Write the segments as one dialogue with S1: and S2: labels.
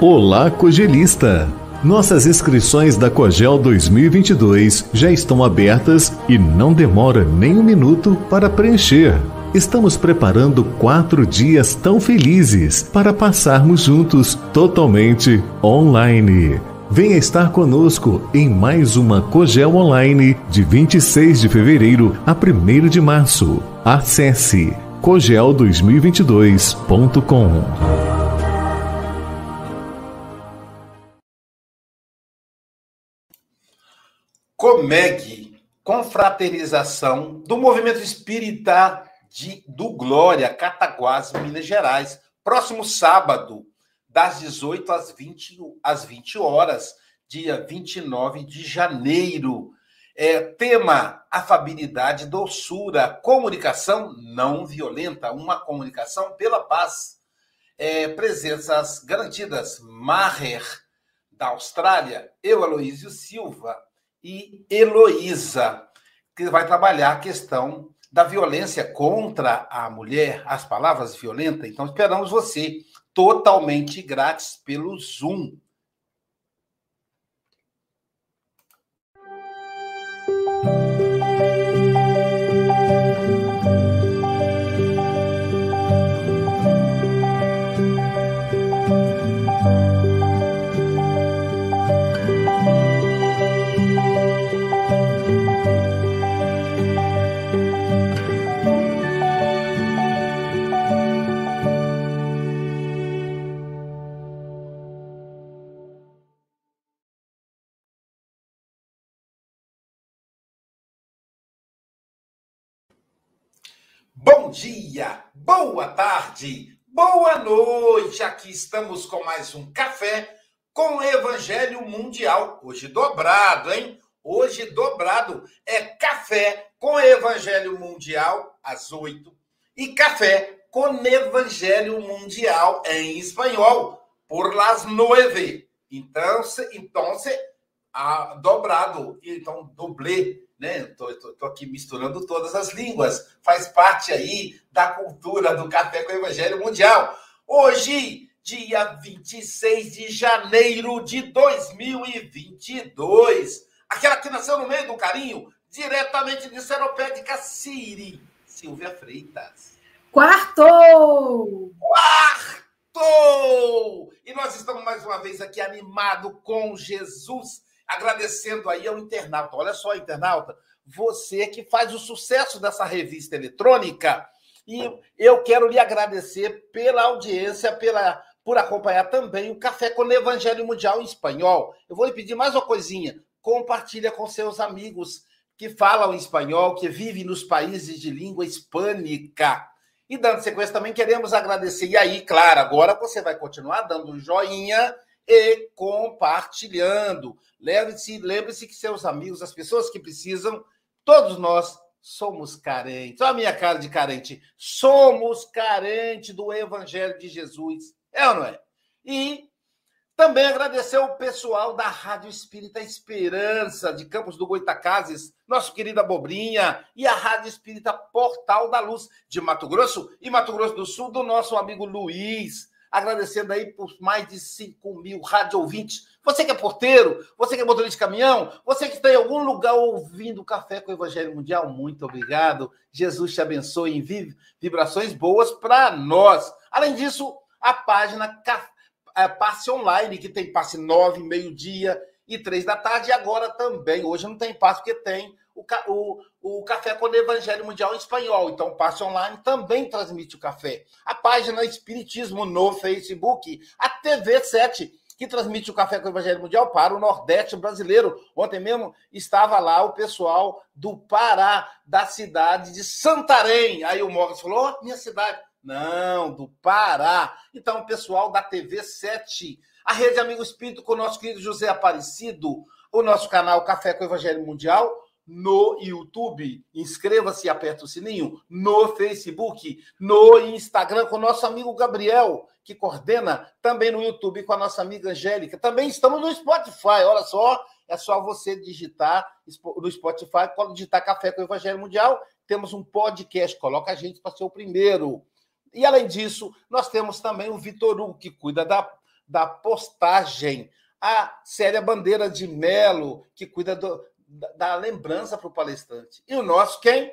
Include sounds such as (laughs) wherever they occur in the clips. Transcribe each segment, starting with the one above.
S1: Olá, Cogelista! Nossas inscrições da Cogel 2022 já estão abertas e não demora nem um minuto para preencher. Estamos preparando quatro dias tão felizes para passarmos juntos totalmente online. Venha estar conosco em mais uma Cogel Online de 26 de fevereiro a 1 de março. Acesse cogel2022.com.
S2: Comeg, confraternização do movimento espírita de, do Glória, Cataguás, Minas Gerais. Próximo sábado, das 18 às 20, às 20 horas, dia 29 de janeiro. É, tema: afabilidade, doçura, comunicação não violenta, uma comunicação pela paz. É, presenças garantidas: Maher, da Austrália, eu, Aloísio Silva, e Heloísa, que vai trabalhar a questão da violência contra a mulher, as palavras violentas. Então, esperamos você totalmente grátis pelo Zoom. Bom dia, boa tarde, boa noite. Aqui estamos com mais um café com Evangelho Mundial. Hoje dobrado, hein? Hoje dobrado é café com Evangelho Mundial às oito e café com Evangelho Mundial em espanhol por las nueve. Então, então, a, dobrado, então dublê né? Tô, tô, tô, aqui misturando todas as línguas. Faz parte aí da cultura do café com o Evangelho Mundial. Hoje, dia 26 de janeiro de 2022. Aquela que nasceu no meio do carinho, diretamente de Seropédica Siri, Silvia Freitas.
S3: Quarto!
S2: Quarto! E nós estamos mais uma vez aqui animado com Jesus agradecendo aí ao internauta. Olha só, internauta, você que faz o sucesso dessa revista eletrônica. E eu quero lhe agradecer pela audiência, pela por acompanhar também o Café com o Evangelho Mundial em espanhol. Eu vou lhe pedir mais uma coisinha. Compartilha com seus amigos que falam espanhol, que vivem nos países de língua hispânica. E dando sequência também, queremos agradecer. E aí, claro, agora você vai continuar dando um joinha e compartilhando. Lembre-se, lembre-se que seus amigos, as pessoas que precisam, todos nós somos carentes. Olha a minha cara de carente. Somos carentes do Evangelho de Jesus. É ou não é? E também agradecer o pessoal da Rádio Espírita Esperança, de Campos do Goitacazes, nosso querido Abobrinha, e a Rádio Espírita Portal da Luz, de Mato Grosso e Mato Grosso do Sul, do nosso amigo Luiz agradecendo aí por mais de 5 mil rádio ouvintes. Você que é porteiro, você que é motorista de caminhão, você que está em algum lugar ouvindo Café com o Evangelho Mundial, muito obrigado. Jesus te abençoe em vibrações boas para nós. Além disso, a página é, Passe Online, que tem passe 9, meio-dia e 3 da tarde, e agora também. Hoje não tem passe, porque tem o, o, o Café com o Evangelho Mundial em espanhol. Então, o Passe Online também transmite o café. A página Espiritismo no Facebook, a TV 7, que transmite o Café com o Evangelho Mundial para o Nordeste brasileiro. Ontem mesmo estava lá o pessoal do Pará, da cidade de Santarém. Aí o Morris falou: oh, minha cidade. Não, do Pará. Então, o pessoal da TV 7, a Rede Amigo Espírito com o nosso querido José Aparecido, o nosso canal Café com o Evangelho Mundial no YouTube, inscreva-se e aperta o sininho, no Facebook, no Instagram com o nosso amigo Gabriel, que coordena também no YouTube com a nossa amiga Angélica. Também estamos no Spotify, olha só, é só você digitar no Spotify, digitar Café com o Evangelho Mundial, temos um podcast, coloca a gente para ser o primeiro. E além disso, nós temos também o Vitor Hugo, que cuida da, da postagem. A Célia Bandeira de Melo, que cuida do, da, lembrança para o palestrante. E o nosso quem?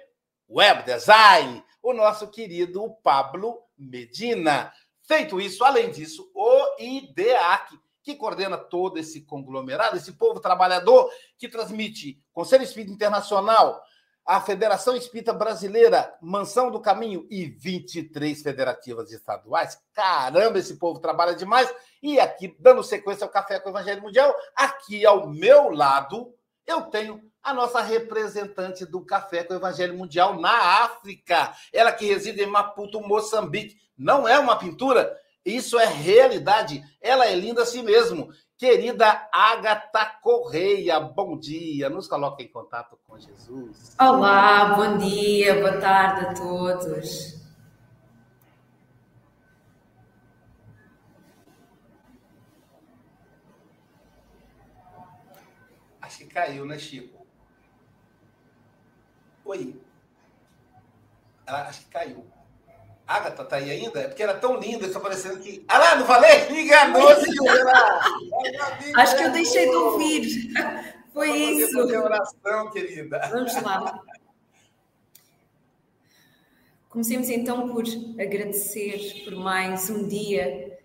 S2: Web Design, o nosso querido Pablo Medina. Feito isso, além disso, o IDEAC, que coordena todo esse conglomerado, esse povo trabalhador que transmite Conselho Espírita Internacional, a Federação Espírita Brasileira, Mansão do Caminho e 23 federativas estaduais. Caramba, esse povo trabalha demais. E aqui, dando sequência ao Café com o Evangelho Mundial, aqui ao meu lado, eu tenho a nossa representante do Café com o Evangelho Mundial na África. Ela que reside em Maputo, Moçambique. Não é uma pintura, isso é realidade. Ela é linda assim mesmo. Querida Agatha Correia, bom dia. Nos coloca em contato com Jesus.
S3: Olá, bom dia, boa tarde a todos.
S2: Caiu, né, Chico? Oi. Acho que caiu. Agatha tá aí ainda? É porque era tão linda, está parecendo que. Ah lá, não falei? Me enganou, senhora!
S3: Acho que eu deixei de ouvir. (laughs) Foi
S2: Vamos
S3: isso.
S2: Fazer oração, querida.
S3: Vamos lá. Comecemos então por agradecer por mais um dia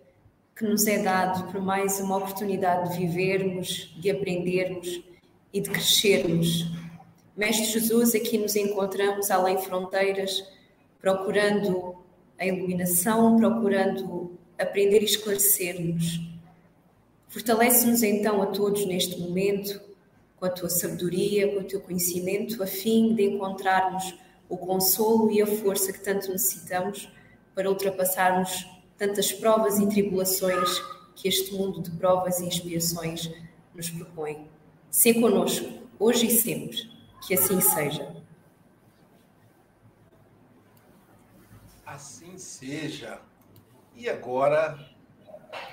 S3: que nos é dado, por mais uma oportunidade de vivermos, de aprendermos e de crescermos. Mestre Jesus, aqui nos encontramos além fronteiras, procurando a iluminação, procurando aprender e esclarecer-nos. Fortalece-nos então a todos neste momento com a tua sabedoria, com o teu conhecimento, a fim de encontrarmos o consolo e a força que tanto necessitamos para ultrapassarmos tantas provas e tribulações que este mundo de provas e expiações nos propõe. Sê conosco, hoje e sempre, que assim seja.
S2: Assim seja. E agora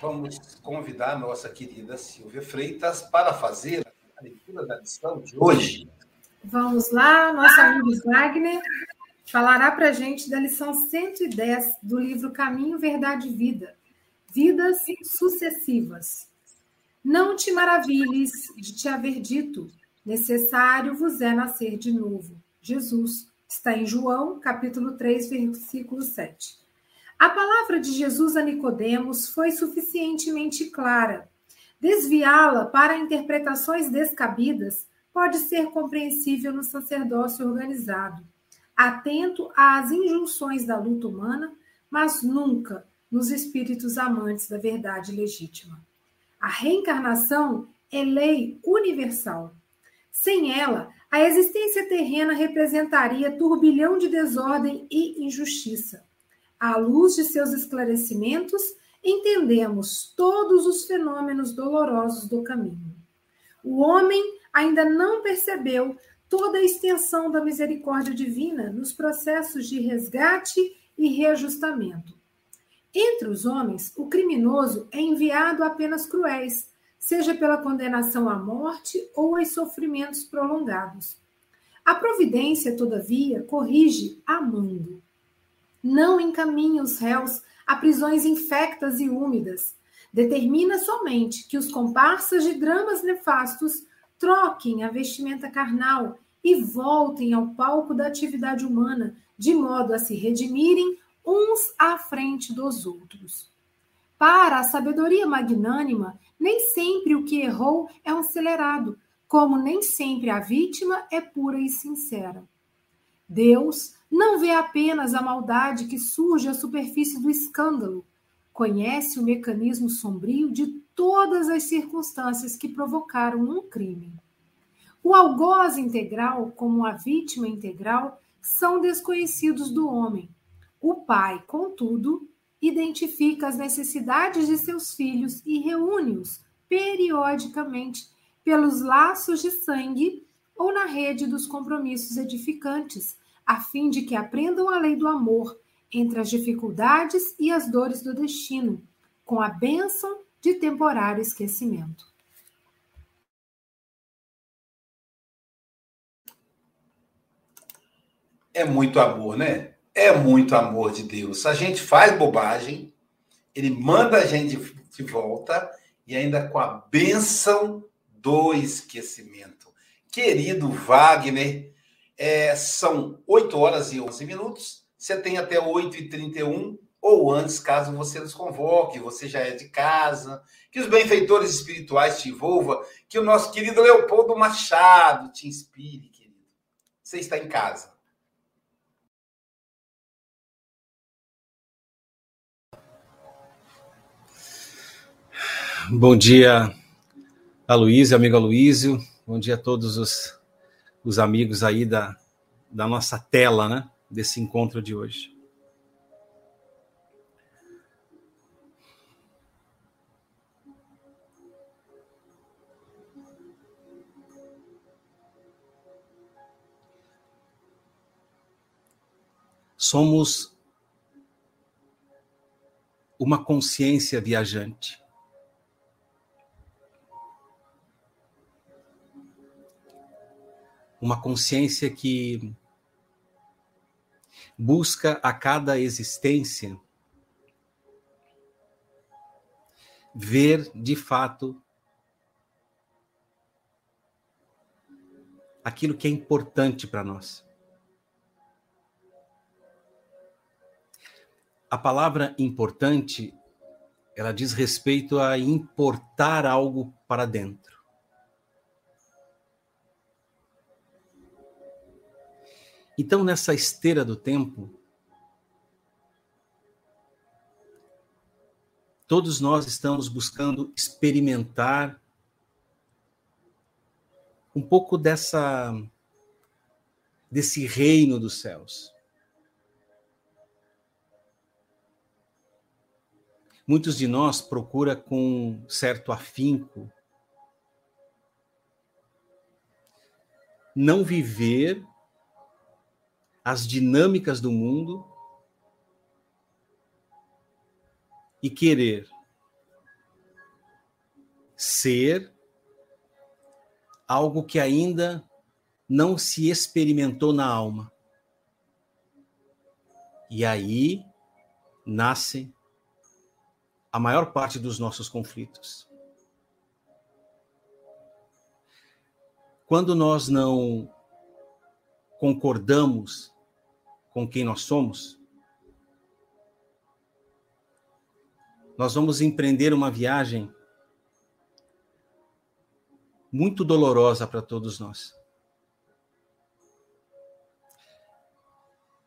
S2: vamos convidar a nossa querida Silvia Freitas para fazer a leitura da lição de hoje.
S4: Vamos lá, nosso amigo Wagner falará para a gente da lição 110 do livro Caminho, Verdade e Vida. Vidas sucessivas. Não te maravilhes de te haver dito, necessário vos é nascer de novo. Jesus está em João, capítulo 3, versículo 7. A palavra de Jesus a Nicodemos foi suficientemente clara. Desviá-la para interpretações descabidas pode ser compreensível no sacerdócio organizado, atento às injunções da luta humana, mas nunca nos espíritos amantes da verdade legítima. A reencarnação é lei universal. Sem ela, a existência terrena representaria turbilhão de desordem e injustiça. À luz de seus esclarecimentos, entendemos todos os fenômenos dolorosos do caminho. O homem ainda não percebeu toda a extensão da misericórdia divina nos processos de resgate e reajustamento. Entre os homens, o criminoso é enviado a penas cruéis, seja pela condenação à morte ou aos sofrimentos prolongados. A providência, todavia, corrige amando. Não encaminha os réus a prisões infectas e úmidas. Determina somente que os comparsas de dramas nefastos troquem a vestimenta carnal e voltem ao palco da atividade humana, de modo a se redimirem uns à frente dos outros. Para a sabedoria magnânima, nem sempre o que errou é um acelerado, como nem sempre a vítima é pura e sincera. Deus não vê apenas a maldade que surge à superfície do escândalo, conhece o mecanismo sombrio de todas as circunstâncias que provocaram um crime. O algoz integral, como a vítima integral, são desconhecidos do homem. O pai, contudo, identifica as necessidades de seus filhos e reúne-os periodicamente pelos laços de sangue ou na rede dos compromissos edificantes, a fim de que aprendam a lei do amor entre as dificuldades e as dores do destino, com a bênção de temporário esquecimento.
S2: É muito amor, né? É muito amor de Deus. A gente faz bobagem, ele manda a gente de volta e ainda com a bênção do esquecimento. Querido Wagner, é, são 8 horas e 11 minutos. Você tem até 8 e 31 ou antes, caso você nos convoque, você já é de casa, que os benfeitores espirituais te envolvam, que o nosso querido Leopoldo Machado te inspire, querido. Você está em casa.
S5: Bom dia, Aloysio, amigo Aloysio. Bom dia a todos os, os amigos aí da, da nossa tela, né? Desse encontro de hoje. Somos uma consciência viajante. Uma consciência que busca a cada existência ver de fato aquilo que é importante para nós. A palavra importante, ela diz respeito a importar algo para dentro. Então, nessa esteira do tempo, todos nós estamos buscando experimentar um pouco dessa desse reino dos céus. Muitos de nós procura com certo afinco não viver as dinâmicas do mundo e querer ser algo que ainda não se experimentou na alma. E aí nasce a maior parte dos nossos conflitos. Quando nós não concordamos com quem nós somos, nós vamos empreender uma viagem muito dolorosa para todos nós.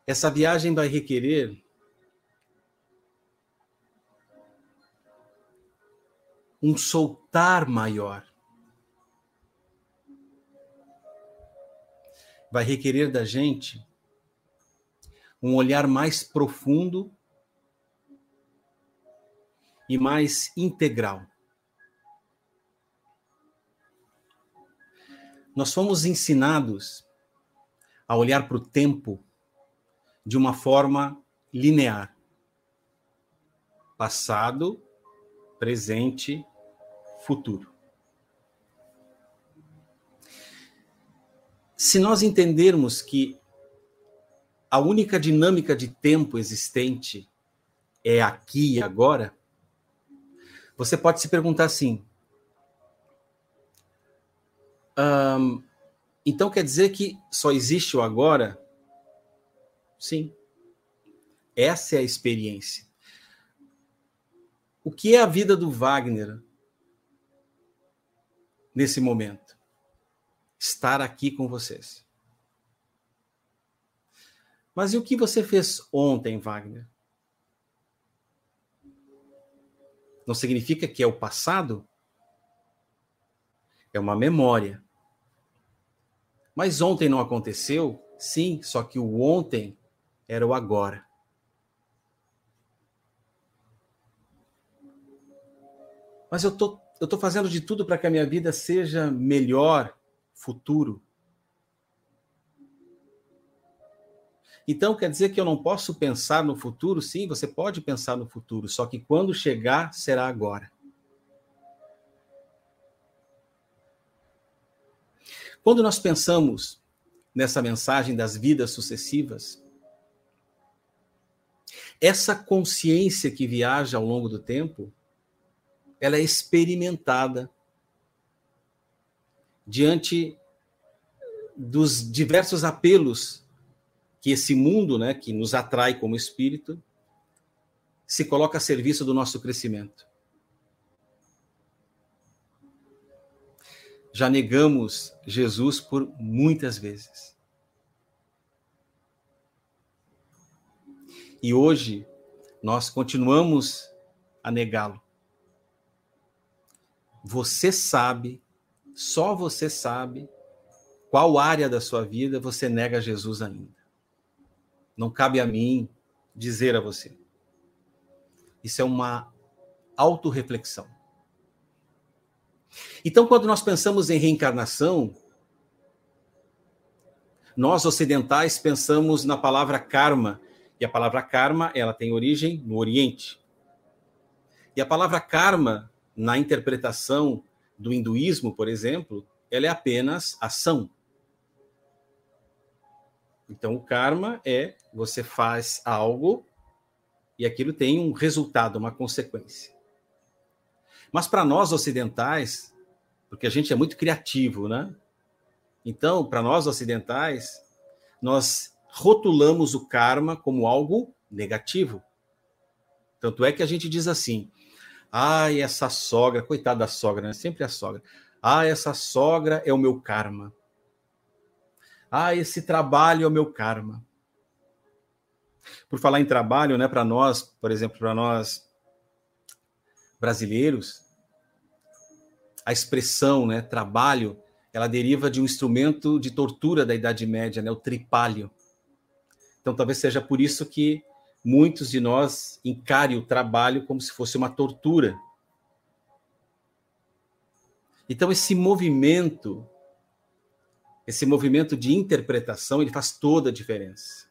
S5: Essa viagem vai requerer um soltar maior. Vai requerer da gente um olhar mais profundo e mais integral. Nós fomos ensinados a olhar para o tempo de uma forma linear. Passado, presente, futuro. Se nós entendermos que a única dinâmica de tempo existente é aqui e agora, você pode se perguntar assim: então quer dizer que só existe o agora? Sim. Essa é a experiência. O que é a vida do Wagner nesse momento? Estar aqui com vocês. Mas e o que você fez ontem, Wagner? Não significa que é o passado? É uma memória. Mas ontem não aconteceu? Sim, só que o ontem era o agora. Mas eu tô, eu tô fazendo de tudo para que a minha vida seja melhor, futuro. Então, quer dizer que eu não posso pensar no futuro? Sim, você pode pensar no futuro, só que quando chegar, será agora. Quando nós pensamos nessa mensagem das vidas sucessivas, essa consciência que viaja ao longo do tempo ela é experimentada diante dos diversos apelos que esse mundo, né, que nos atrai como espírito, se coloca a serviço do nosso crescimento. Já negamos Jesus por muitas vezes. E hoje nós continuamos a negá-lo. Você sabe, só você sabe, qual área da sua vida você nega Jesus ainda. Não cabe a mim dizer a você. Isso é uma autorreflexão. Então, quando nós pensamos em reencarnação, nós ocidentais pensamos na palavra karma, e a palavra karma, ela tem origem no Oriente. E a palavra karma, na interpretação do hinduísmo, por exemplo, ela é apenas ação. Então, o karma é você faz algo e aquilo tem um resultado, uma consequência. Mas para nós ocidentais, porque a gente é muito criativo, né? Então, para nós ocidentais, nós rotulamos o karma como algo negativo. Tanto é que a gente diz assim: ai, essa sogra, coitada da sogra, né? Sempre a sogra. Ah, essa sogra é o meu karma. Ah, esse trabalho é o meu karma. Por falar em trabalho, né, para nós, por exemplo, para nós brasileiros, a expressão, né, trabalho, ela deriva de um instrumento de tortura da Idade Média, né, o tripalho. Então, talvez seja por isso que muitos de nós encarem o trabalho como se fosse uma tortura. Então, esse movimento, esse movimento de interpretação, ele faz toda a diferença.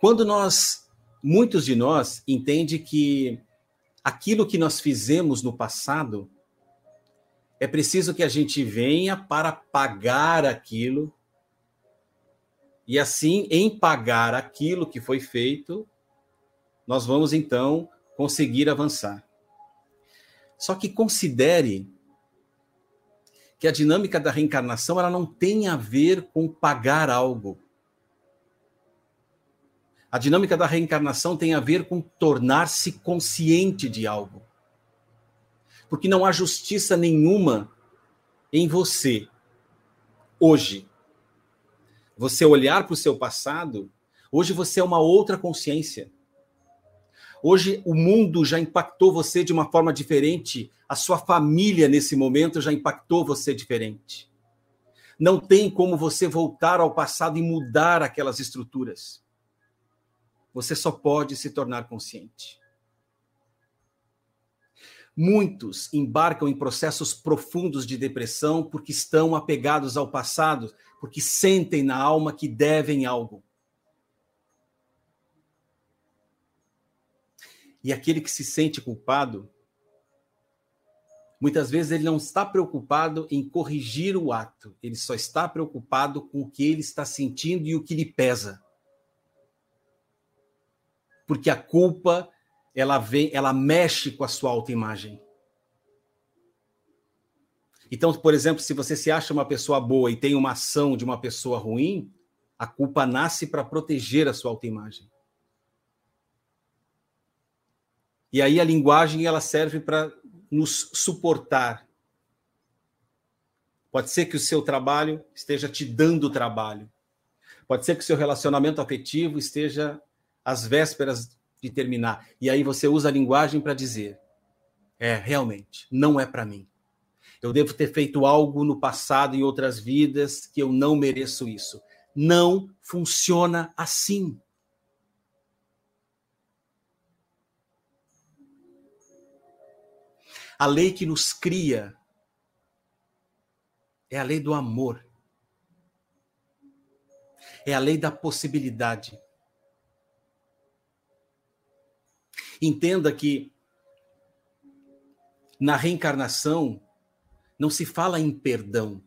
S5: Quando nós, muitos de nós, entende que aquilo que nós fizemos no passado, é preciso que a gente venha para pagar aquilo, e assim, em pagar aquilo que foi feito, nós vamos então conseguir avançar. Só que considere que a dinâmica da reencarnação ela não tem a ver com pagar algo. A dinâmica da reencarnação tem a ver com tornar-se consciente de algo. Porque não há justiça nenhuma em você, hoje. Você olhar para o seu passado, hoje você é uma outra consciência. Hoje o mundo já impactou você de uma forma diferente, a sua família nesse momento já impactou você diferente. Não tem como você voltar ao passado e mudar aquelas estruturas. Você só pode se tornar consciente. Muitos embarcam em processos profundos de depressão porque estão apegados ao passado, porque sentem na alma que devem algo. E aquele que se sente culpado, muitas vezes ele não está preocupado em corrigir o ato, ele só está preocupado com o que ele está sentindo e o que lhe pesa porque a culpa ela vem, ela mexe com a sua autoimagem. Então, por exemplo, se você se acha uma pessoa boa e tem uma ação de uma pessoa ruim, a culpa nasce para proteger a sua autoimagem. E aí a linguagem ela serve para nos suportar. Pode ser que o seu trabalho esteja te dando trabalho. Pode ser que o seu relacionamento afetivo esteja às vésperas de terminar. E aí você usa a linguagem para dizer: é, realmente, não é para mim. Eu devo ter feito algo no passado, em outras vidas, que eu não mereço isso. Não funciona assim. A lei que nos cria é a lei do amor. É a lei da possibilidade. Entenda que na reencarnação não se fala em perdão.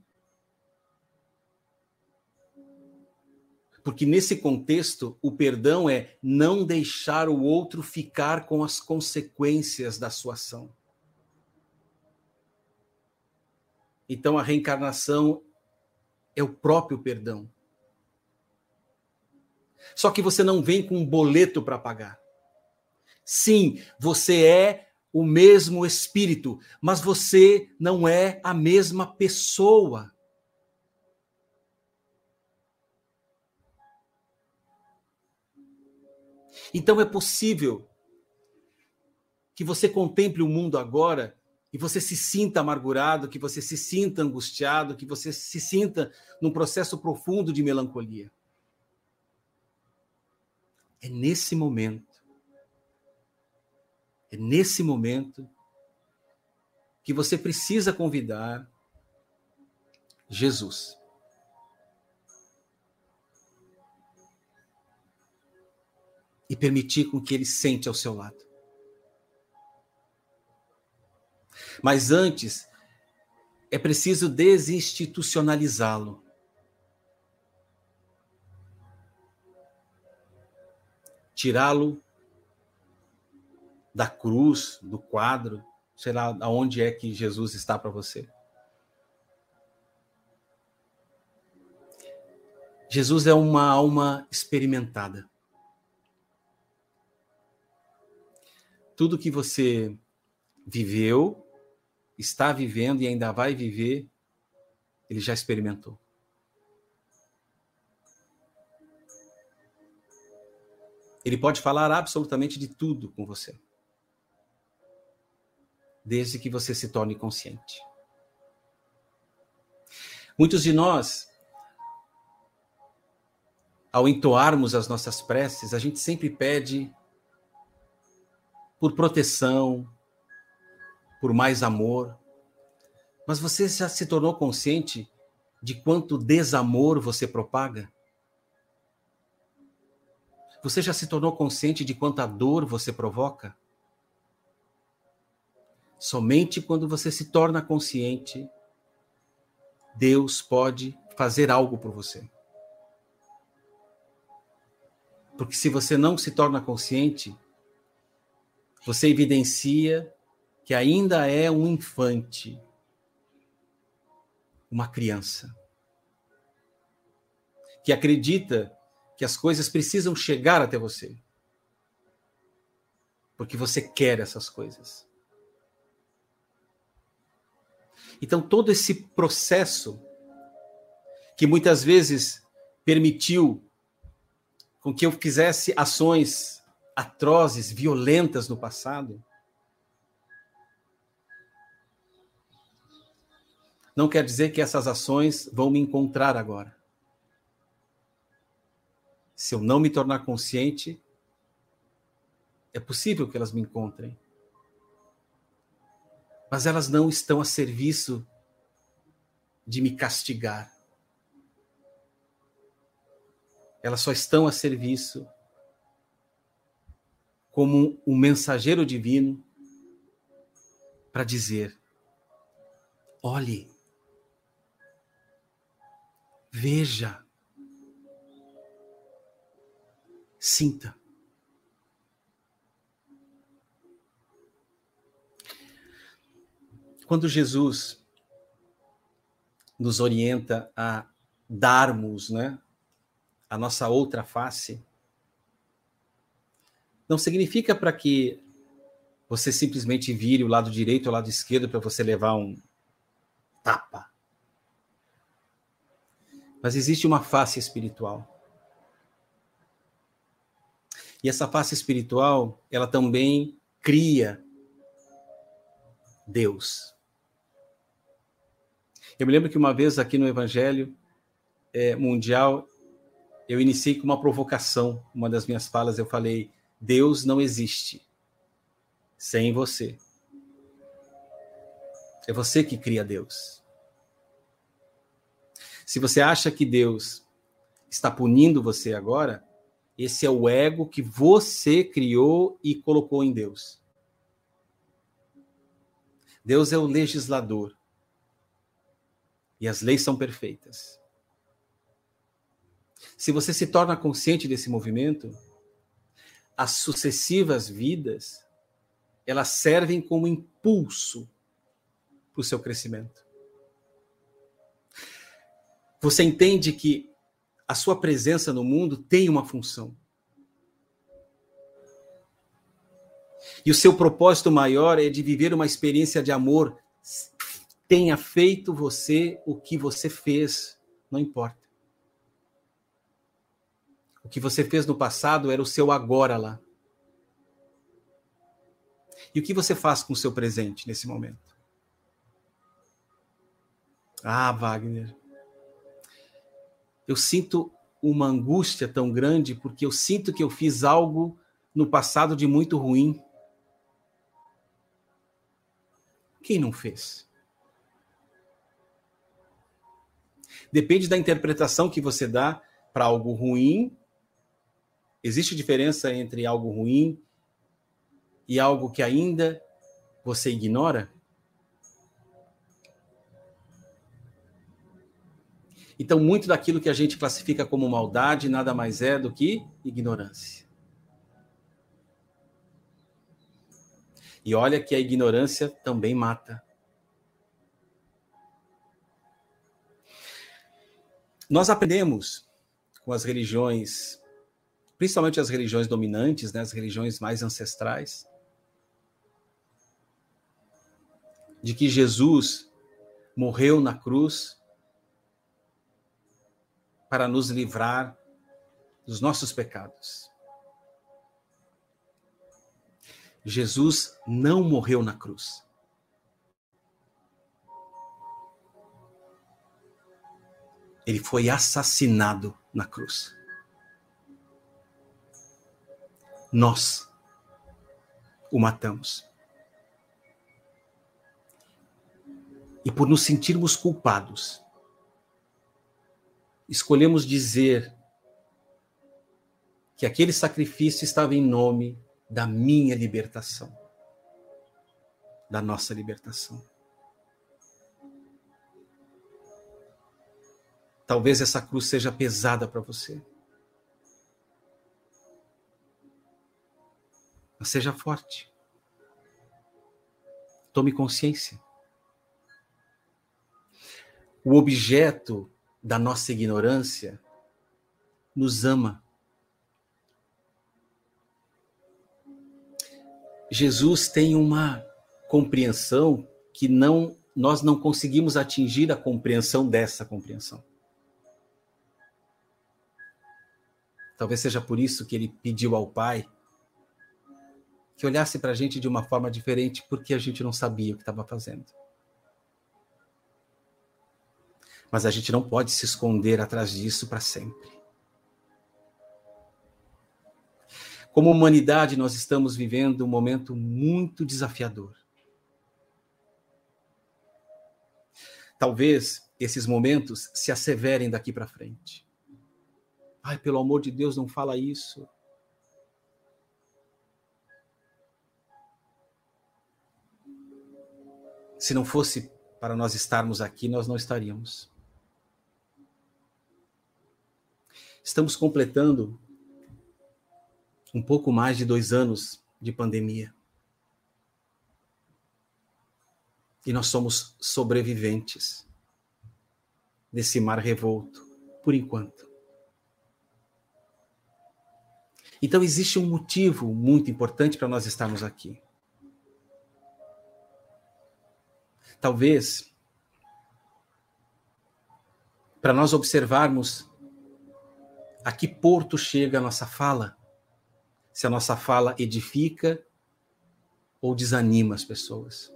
S5: Porque nesse contexto, o perdão é não deixar o outro ficar com as consequências da sua ação. Então a reencarnação é o próprio perdão. Só que você não vem com um boleto para pagar. Sim, você é o mesmo espírito, mas você não é a mesma pessoa. Então é possível que você contemple o mundo agora e você se sinta amargurado, que você se sinta angustiado, que você se sinta num processo profundo de melancolia. É nesse momento, é nesse momento que você precisa convidar Jesus. e permitir com que ele sente ao seu lado. Mas antes, é preciso desinstitucionalizá-lo. Tirá-lo da cruz, do quadro, sei lá aonde é que Jesus está para você. Jesus é uma alma experimentada. tudo que você viveu, está vivendo e ainda vai viver, ele já experimentou. Ele pode falar absolutamente de tudo com você. Desde que você se torne consciente. Muitos de nós, ao entoarmos as nossas preces, a gente sempre pede por proteção, por mais amor. Mas você já se tornou consciente de quanto desamor você propaga? Você já se tornou consciente de quanta dor você provoca? Somente quando você se torna consciente, Deus pode fazer algo por você. Porque se você não se torna consciente, você evidencia que ainda é um infante, uma criança, que acredita que as coisas precisam chegar até você, porque você quer essas coisas. Então, todo esse processo que muitas vezes permitiu com que eu fizesse ações atrozes, violentas no passado, não quer dizer que essas ações vão me encontrar agora. Se eu não me tornar consciente, é possível que elas me encontrem. Mas elas não estão a serviço de me castigar. Elas só estão a serviço como um mensageiro divino para dizer: olhe, veja, sinta. Quando Jesus nos orienta a darmos, né, a nossa outra face, não significa para que você simplesmente vire o lado direito ou o lado esquerdo para você levar um tapa. Mas existe uma face espiritual. E essa face espiritual, ela também cria Deus. Eu me lembro que uma vez aqui no Evangelho é, Mundial, eu iniciei com uma provocação. Uma das minhas falas, eu falei: Deus não existe sem você. É você que cria Deus. Se você acha que Deus está punindo você agora, esse é o ego que você criou e colocou em Deus. Deus é o legislador. E as leis são perfeitas. Se você se torna consciente desse movimento, as sucessivas vidas elas servem como impulso para o seu crescimento. Você entende que a sua presença no mundo tem uma função. E o seu propósito maior é de viver uma experiência de amor. Tenha feito você o que você fez, não importa. O que você fez no passado era o seu agora lá. E o que você faz com o seu presente nesse momento? Ah, Wagner. Eu sinto uma angústia tão grande porque eu sinto que eu fiz algo no passado de muito ruim. Quem não fez? Depende da interpretação que você dá para algo ruim. Existe diferença entre algo ruim e algo que ainda você ignora? Então, muito daquilo que a gente classifica como maldade nada mais é do que ignorância. E olha que a ignorância também mata. Nós aprendemos com as religiões, principalmente as religiões dominantes, né, as religiões mais ancestrais, de que Jesus morreu na cruz para nos livrar dos nossos pecados. Jesus não morreu na cruz. Ele foi assassinado na cruz. Nós o matamos. E por nos sentirmos culpados, escolhemos dizer que aquele sacrifício estava em nome da minha libertação, da nossa libertação. Talvez essa cruz seja pesada para você. Mas seja forte. Tome consciência. O objeto da nossa ignorância nos ama. Jesus tem uma compreensão que não nós não conseguimos atingir a compreensão dessa compreensão. Talvez seja por isso que ele pediu ao Pai que olhasse para a gente de uma forma diferente, porque a gente não sabia o que estava fazendo. Mas a gente não pode se esconder atrás disso para sempre. Como humanidade, nós estamos vivendo um momento muito desafiador. Talvez esses momentos se asseverem daqui para frente. Ai, pelo amor de Deus, não fala isso. Se não fosse para nós estarmos aqui, nós não estaríamos. Estamos completando um pouco mais de dois anos de pandemia. E nós somos sobreviventes desse mar revolto, por enquanto. Então, existe um motivo muito importante para nós estarmos aqui. Talvez para nós observarmos a que porto chega a nossa fala? Se a nossa fala edifica ou desanima as pessoas?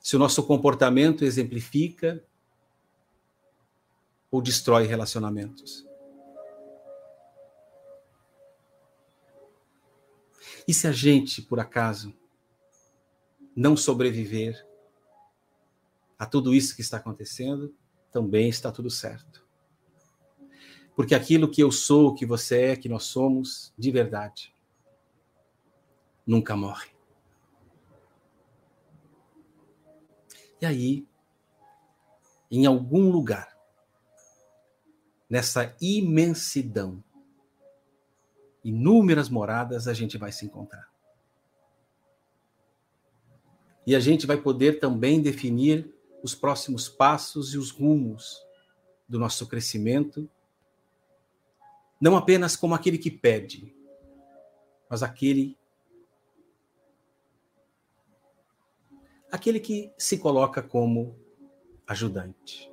S5: Se o nosso comportamento exemplifica ou destrói relacionamentos? E se a gente, por acaso, não sobreviver a tudo isso que está acontecendo, também está tudo certo. Porque aquilo que eu sou, que você é, que nós somos, de verdade, nunca morre. E aí, em algum lugar, nessa imensidão, inúmeras moradas a gente vai se encontrar. E a gente vai poder também definir os próximos passos e os rumos do nosso crescimento, não apenas como aquele que pede, mas aquele aquele que se coloca como ajudante.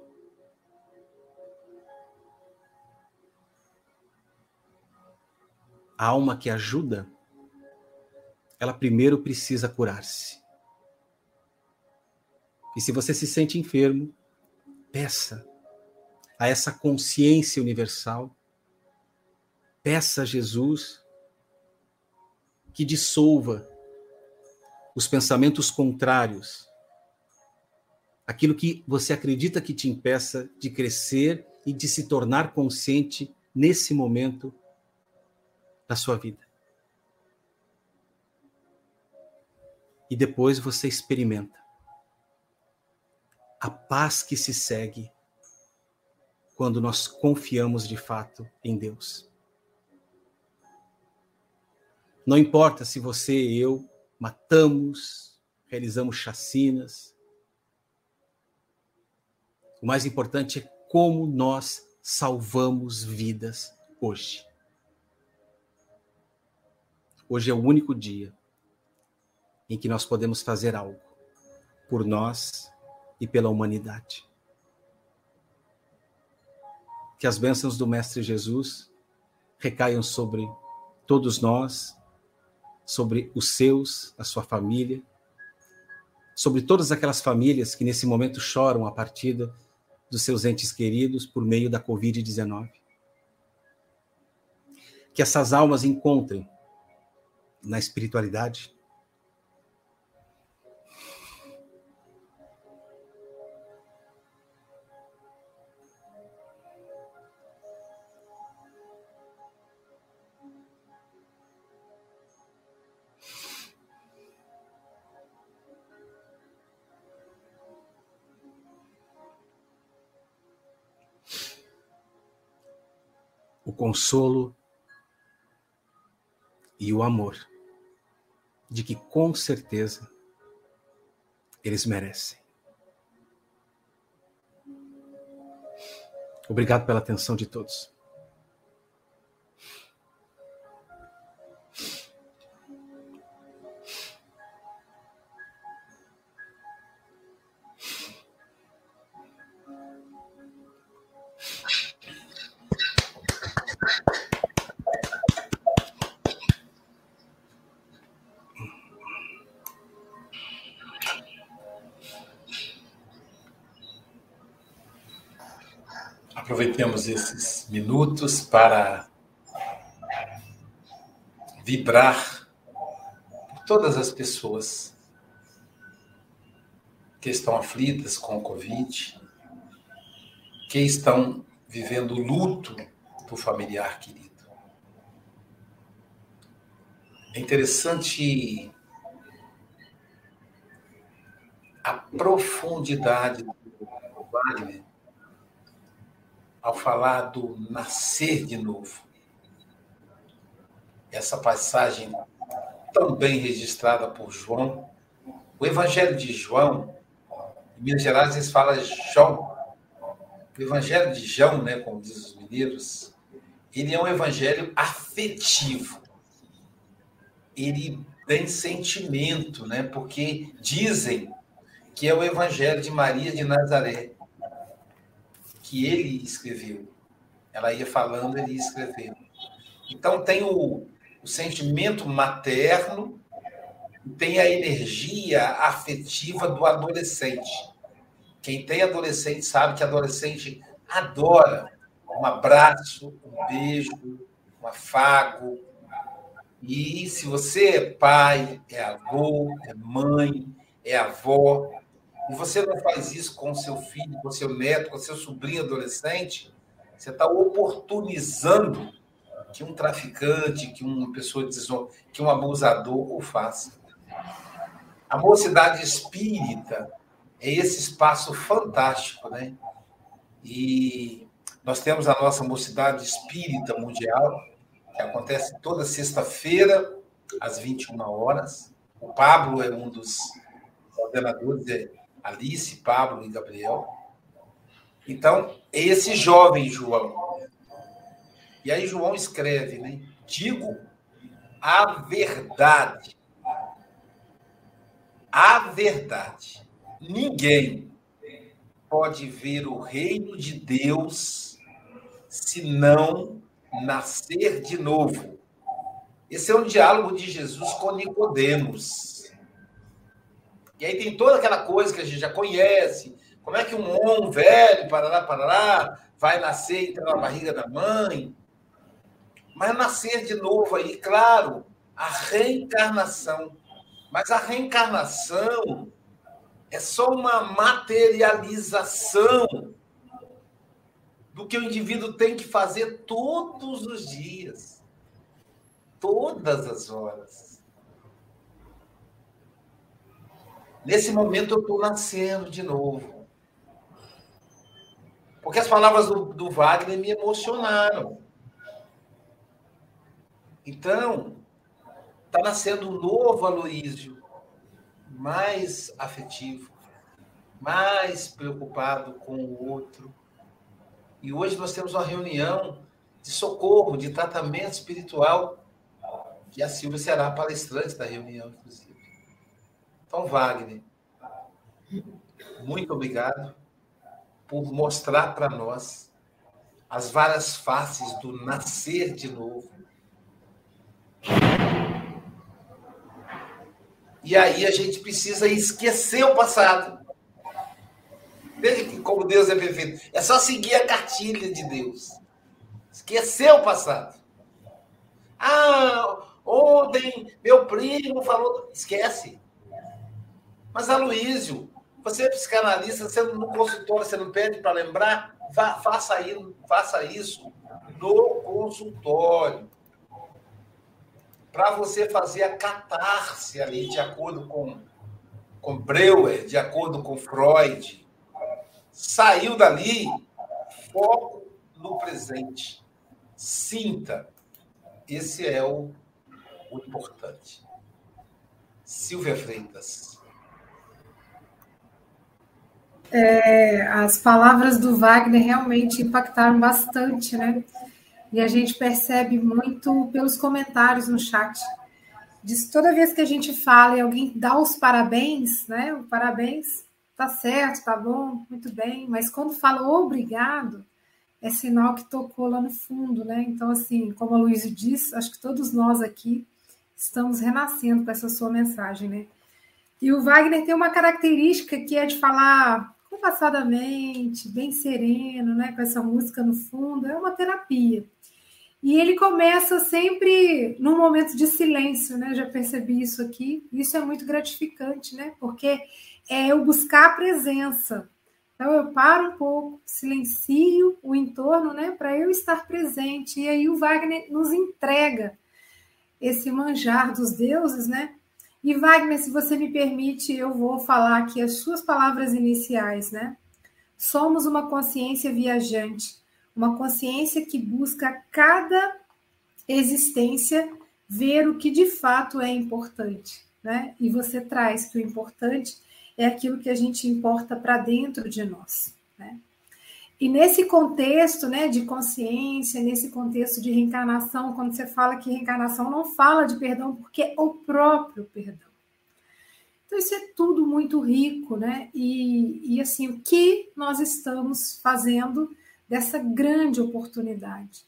S5: A alma que ajuda, ela primeiro precisa curar-se. E se você se sente enfermo, peça a essa consciência universal, peça a Jesus que dissolva os pensamentos contrários, aquilo que você acredita que te impeça de crescer e de se tornar consciente nesse momento da sua vida. E depois você experimenta a paz que se segue quando nós confiamos de fato em Deus. Não importa se você e eu matamos, realizamos chacinas. O mais importante é como nós salvamos vidas hoje. Hoje é o único dia em que nós podemos fazer algo por nós e pela humanidade. Que as bênçãos do Mestre Jesus recaiam sobre todos nós, sobre os seus, a sua família, sobre todas aquelas famílias que nesse momento choram a partida dos seus entes queridos por meio da Covid-19. Que essas almas encontrem na espiritualidade consolo e o amor de que com certeza eles merecem. Obrigado pela atenção de todos.
S2: Aproveitemos esses minutos para vibrar por todas as pessoas que estão aflitas com o Covid, que estão vivendo o luto do familiar querido. É interessante a profundidade do Wagner ao falar do nascer de novo. Essa passagem também registrada por João. O Evangelho de João, em Minas Gerais eles falam João. O Evangelho de João, né, como dizem os mineiros, ele é um evangelho afetivo. Ele tem sentimento, né? Porque dizem que é o evangelho de Maria de Nazaré que ele escreveu. Ela ia falando, ele ia escrevendo. Então tem o, o sentimento materno, tem a energia afetiva do adolescente. Quem tem adolescente sabe que adolescente adora um abraço, um beijo, um afago. E se você é pai, é avô, é mãe, é avó, e você não faz isso com seu filho, com seu neto, com seu sobrinho adolescente, você está oportunizando que um traficante, que uma pessoa que um abusador o faça. A mocidade espírita é esse espaço fantástico, né? E Nós temos a nossa Mocidade Espírita Mundial, que acontece toda sexta-feira, às 21 horas. O Pablo é um dos coordenadores, é Alice, Pablo e Gabriel. Então, esse jovem João. E aí João escreve, né? Digo a verdade. A verdade. Ninguém pode ver o reino de Deus se não nascer de novo. Esse é um diálogo de Jesus com Nicodemos. E aí tem toda aquela coisa que a gente já conhece. Como é que um homem velho, parará, parará, vai nascer e entrar na barriga da mãe? Mas nascer de novo aí, claro, a reencarnação. Mas a reencarnação é só uma materialização do que o indivíduo tem que fazer todos os dias, todas as horas. Nesse momento eu estou nascendo de novo. Porque as palavras do, do Wagner me emocionaram. Então, está nascendo um novo Aloísio, mais afetivo, mais preocupado com o outro. E hoje nós temos uma reunião de socorro, de tratamento espiritual, que a Silvia será palestrante da reunião, inclusive. Então, Wagner, muito obrigado por mostrar para nós as várias faces do nascer de novo E aí a gente precisa esquecer o passado. Veja que como Deus é perfeito. É só seguir a cartilha de Deus. Esquecer o passado. Ah, ontem meu primo falou. Esquece. Mas, Aloísio, você é psicanalista, você no consultório, você não pede para lembrar? Vá, faça, aí, faça isso no consultório para você fazer a catarse ali, de acordo com, com Breuer, de acordo com Freud. Saiu dali, foco no presente. Sinta. Esse é o, o importante. Silvia Freitas.
S4: É, as palavras do Wagner realmente impactaram bastante, né? E a gente percebe muito pelos comentários no chat. Diz toda vez que a gente fala e alguém dá os parabéns, né? O parabéns, tá certo, tá bom, muito bem. Mas quando fala obrigado, é sinal que tocou lá no fundo, né? Então, assim, como a Luísa disse, acho que todos nós aqui estamos renascendo com essa sua mensagem, né? E o Wagner tem uma característica que é de falar compassadamente, bem sereno, né? Com essa música no fundo, é uma terapia. E ele começa sempre num momento de silêncio, né? Já percebi isso aqui. Isso é muito gratificante, né? Porque é eu buscar a presença. Então eu paro um pouco, silencio o entorno, né, para eu estar presente. E aí o Wagner nos entrega esse manjar dos deuses, né? E Wagner, se você me permite, eu vou falar aqui as suas palavras iniciais, né? Somos uma consciência viajante uma consciência que busca cada existência ver o que de fato é importante, né? E você traz que o importante é aquilo que a gente importa para dentro de nós, né? E nesse contexto, né, de consciência, nesse contexto de reencarnação, quando você fala que reencarnação não fala de perdão, porque é o próprio perdão. Então, isso é tudo muito rico, né? E, e assim, o que nós estamos fazendo dessa grande oportunidade.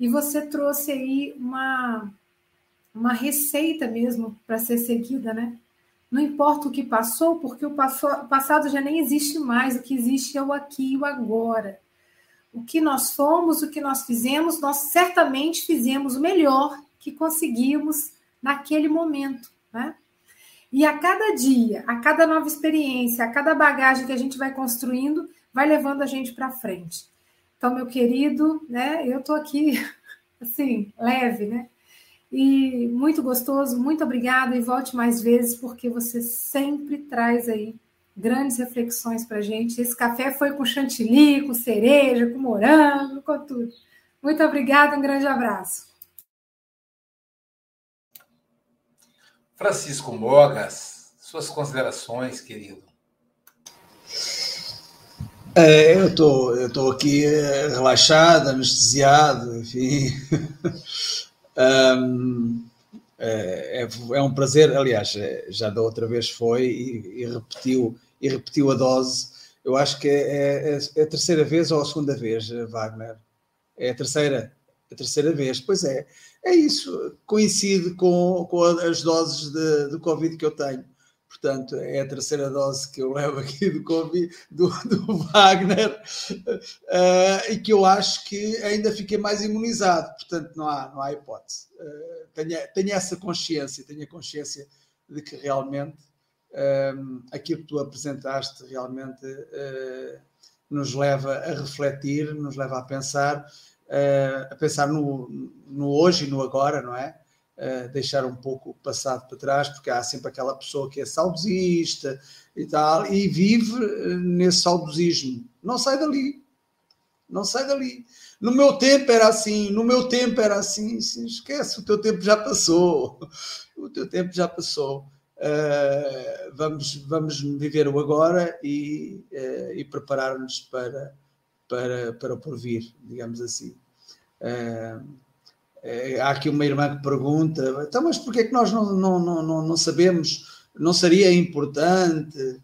S4: E você trouxe aí uma, uma receita mesmo para ser seguida, né? Não importa o que passou, porque o passado já nem existe mais, o que existe é o aqui e o agora. O que nós fomos, o que nós fizemos, nós certamente fizemos o melhor que conseguimos naquele momento, né? E a cada dia, a cada nova experiência, a cada bagagem que a gente vai construindo, vai levando a gente para frente. Então, meu querido, né, eu estou aqui, (laughs) assim, leve, né? E muito gostoso, muito obrigada e volte mais vezes, porque você sempre traz aí grandes reflexões para a gente. Esse café foi com chantilly, com cereja, com morango, com tudo. Muito obrigada, um grande abraço.
S2: Francisco Mogas, suas considerações, querido.
S6: É, eu tô, estou aqui é, relaxado, anestesiado, enfim. (laughs) um, é, é, é, um prazer, aliás, é, já da outra vez foi e, e repetiu e repetiu a dose. Eu acho que é, é, é, a terceira vez ou a segunda vez, Wagner. É a terceira, a terceira vez. Pois é, é isso. Coincide com, com as doses de, de Covid que eu tenho. Portanto, é a terceira dose que eu levo aqui do Covid, do, do Wagner, uh, e que eu acho que ainda fiquei mais imunizado. Portanto, não há, não há hipótese. Uh, tenho, tenho essa consciência, tenho a consciência de que realmente um, aquilo que tu apresentaste realmente uh, nos leva a refletir, nos leva a pensar, uh, a pensar no, no hoje e no agora, não é? Uh, deixar um pouco o passado para trás, porque há sempre aquela pessoa que é saudosista e tal, e vive nesse saudosismo. Não sai dali. Não sai dali. No meu tempo era assim, no meu tempo era assim. Esquece, o teu tempo já passou. (laughs) O teu tempo já passou. Uh, vamos, vamos viver o agora e, uh, e preparar-nos para, para, para o porvir, digamos assim. Uh, há aqui uma irmã que pergunta: então, mas porquê é que nós não, não, não, não sabemos? Não seria importante?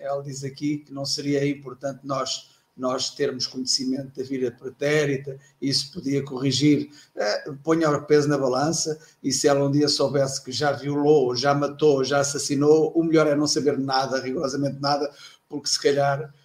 S6: ela diz aqui que não seria importante nós nós termos conhecimento da vida pretérita, isso podia corrigir. É, ponha o peso na balança e se ela um dia soubesse que já violou, já matou, já assassinou, o melhor é não saber nada, rigorosamente nada, porque se calhar Uh,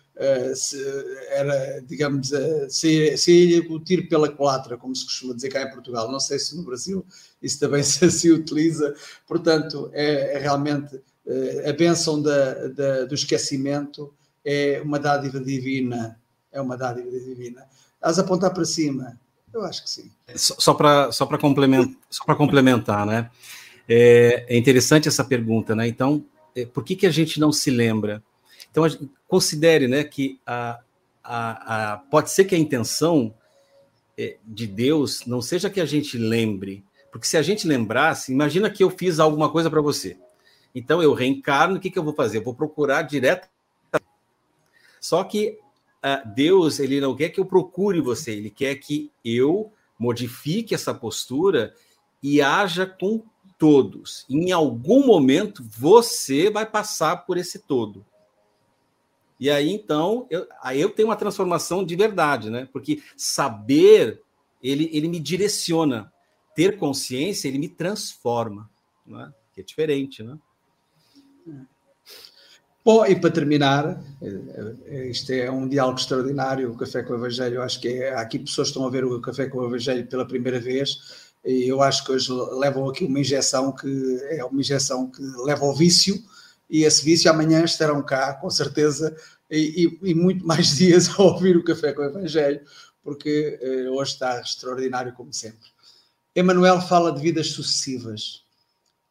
S6: era, digamos, se, se o tiro pela culatra, como se costuma dizer cá em Portugal. Não sei se no Brasil isso também (laughs) se, se utiliza. Portanto, é, é realmente uh, a bênção da, da, do esquecimento é uma dádiva divina é uma dádiva divina. As apontar para cima? Eu acho que sim.
S5: Só, só para só complementar, só complementar, né? É, é, interessante essa pergunta, né? Então, é, por que, que a gente não se lembra? Então, considere, né, que a, a, a, pode ser que a intenção é, de Deus não seja que a gente lembre, porque se a gente lembrasse, imagina que eu fiz alguma coisa para você. Então eu reencarno, o que, que eu vou fazer? Eu vou procurar direto. Só que Deus ele não quer que eu procure você, ele quer que eu modifique essa postura e haja com todos. Em algum momento você vai passar por esse todo. E aí então, eu, aí eu tenho uma transformação de verdade, né? Porque saber ele, ele me direciona, ter consciência ele me transforma, né? Que é diferente, né?
S6: Bom, e para terminar, eh, eh, isto é um diálogo extraordinário, o Café com o Evangelho. Eu acho que é, aqui pessoas estão a ver o Café com o Evangelho pela primeira vez, e eu acho que hoje levam aqui uma injeção que é uma injeção que leva ao vício, e esse vício amanhã estarão cá, com certeza, e, e, e muito mais (laughs) dias a ouvir o Café com o Evangelho, porque eh, hoje está extraordinário como sempre. Emmanuel fala de vidas sucessivas.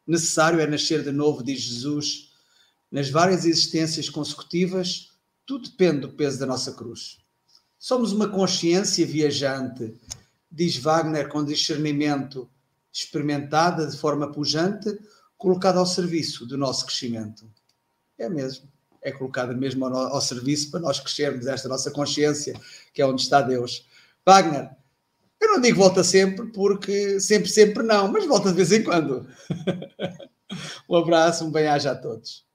S6: Necessário é nascer de novo, diz Jesus nas várias existências consecutivas, tudo depende do peso da nossa cruz. Somos uma consciência viajante, diz Wagner com discernimento, experimentada de forma pujante, colocada ao serviço do nosso crescimento. É mesmo, é colocada mesmo ao, ao serviço para nós crescermos esta nossa consciência, que é onde está Deus. Wagner, eu não digo volta sempre, porque sempre, sempre não, mas volta de vez em quando. (laughs) um abraço, um bem-aja a todos.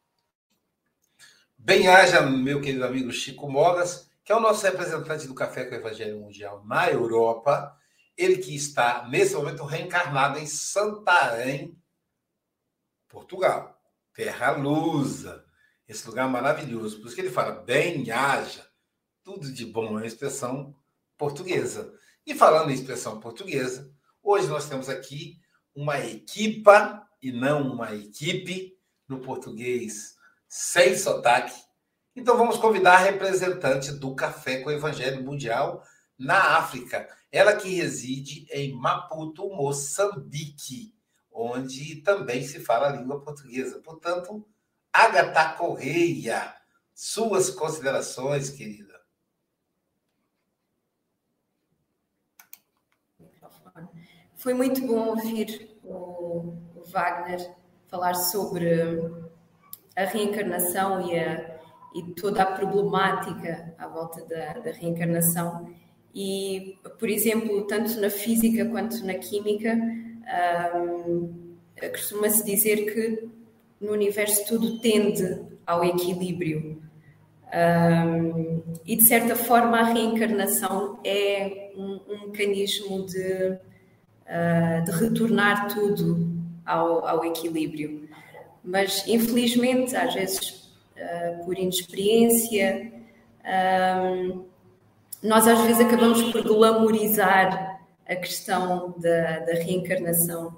S2: Bem-haja, meu querido amigo Chico Mogas, que é o nosso representante do Café com o Evangelho Mundial na Europa. Ele que está, nesse momento, reencarnado em Santarém, Portugal. Terra Lusa. Esse lugar maravilhoso. Por isso que ele fala bem-haja. Tudo de bom, é uma expressão portuguesa. E falando em expressão portuguesa, hoje nós temos aqui uma equipa e não uma equipe no português sem sotaque. Então vamos convidar a representante do Café com o Evangelho Mundial na África. Ela que reside em Maputo, Moçambique, onde também se fala a língua portuguesa. Portanto, Agatha Correia, suas considerações, querida.
S3: Foi muito bom ouvir o, Wagner falar sobre a reencarnação e, a, e toda a problemática à volta da, da reencarnação. E, por exemplo, tanto na física quanto na química, um, costuma-se dizer que no universo tudo tende ao equilíbrio. Um, e de certa forma a reencarnação é um, um mecanismo de, uh, de retornar tudo ao, ao, equilíbrio. Mas infelizmente, às vezes uh, por inexperiência, um, nós às vezes acabamos por glamorizar a questão da, da reencarnação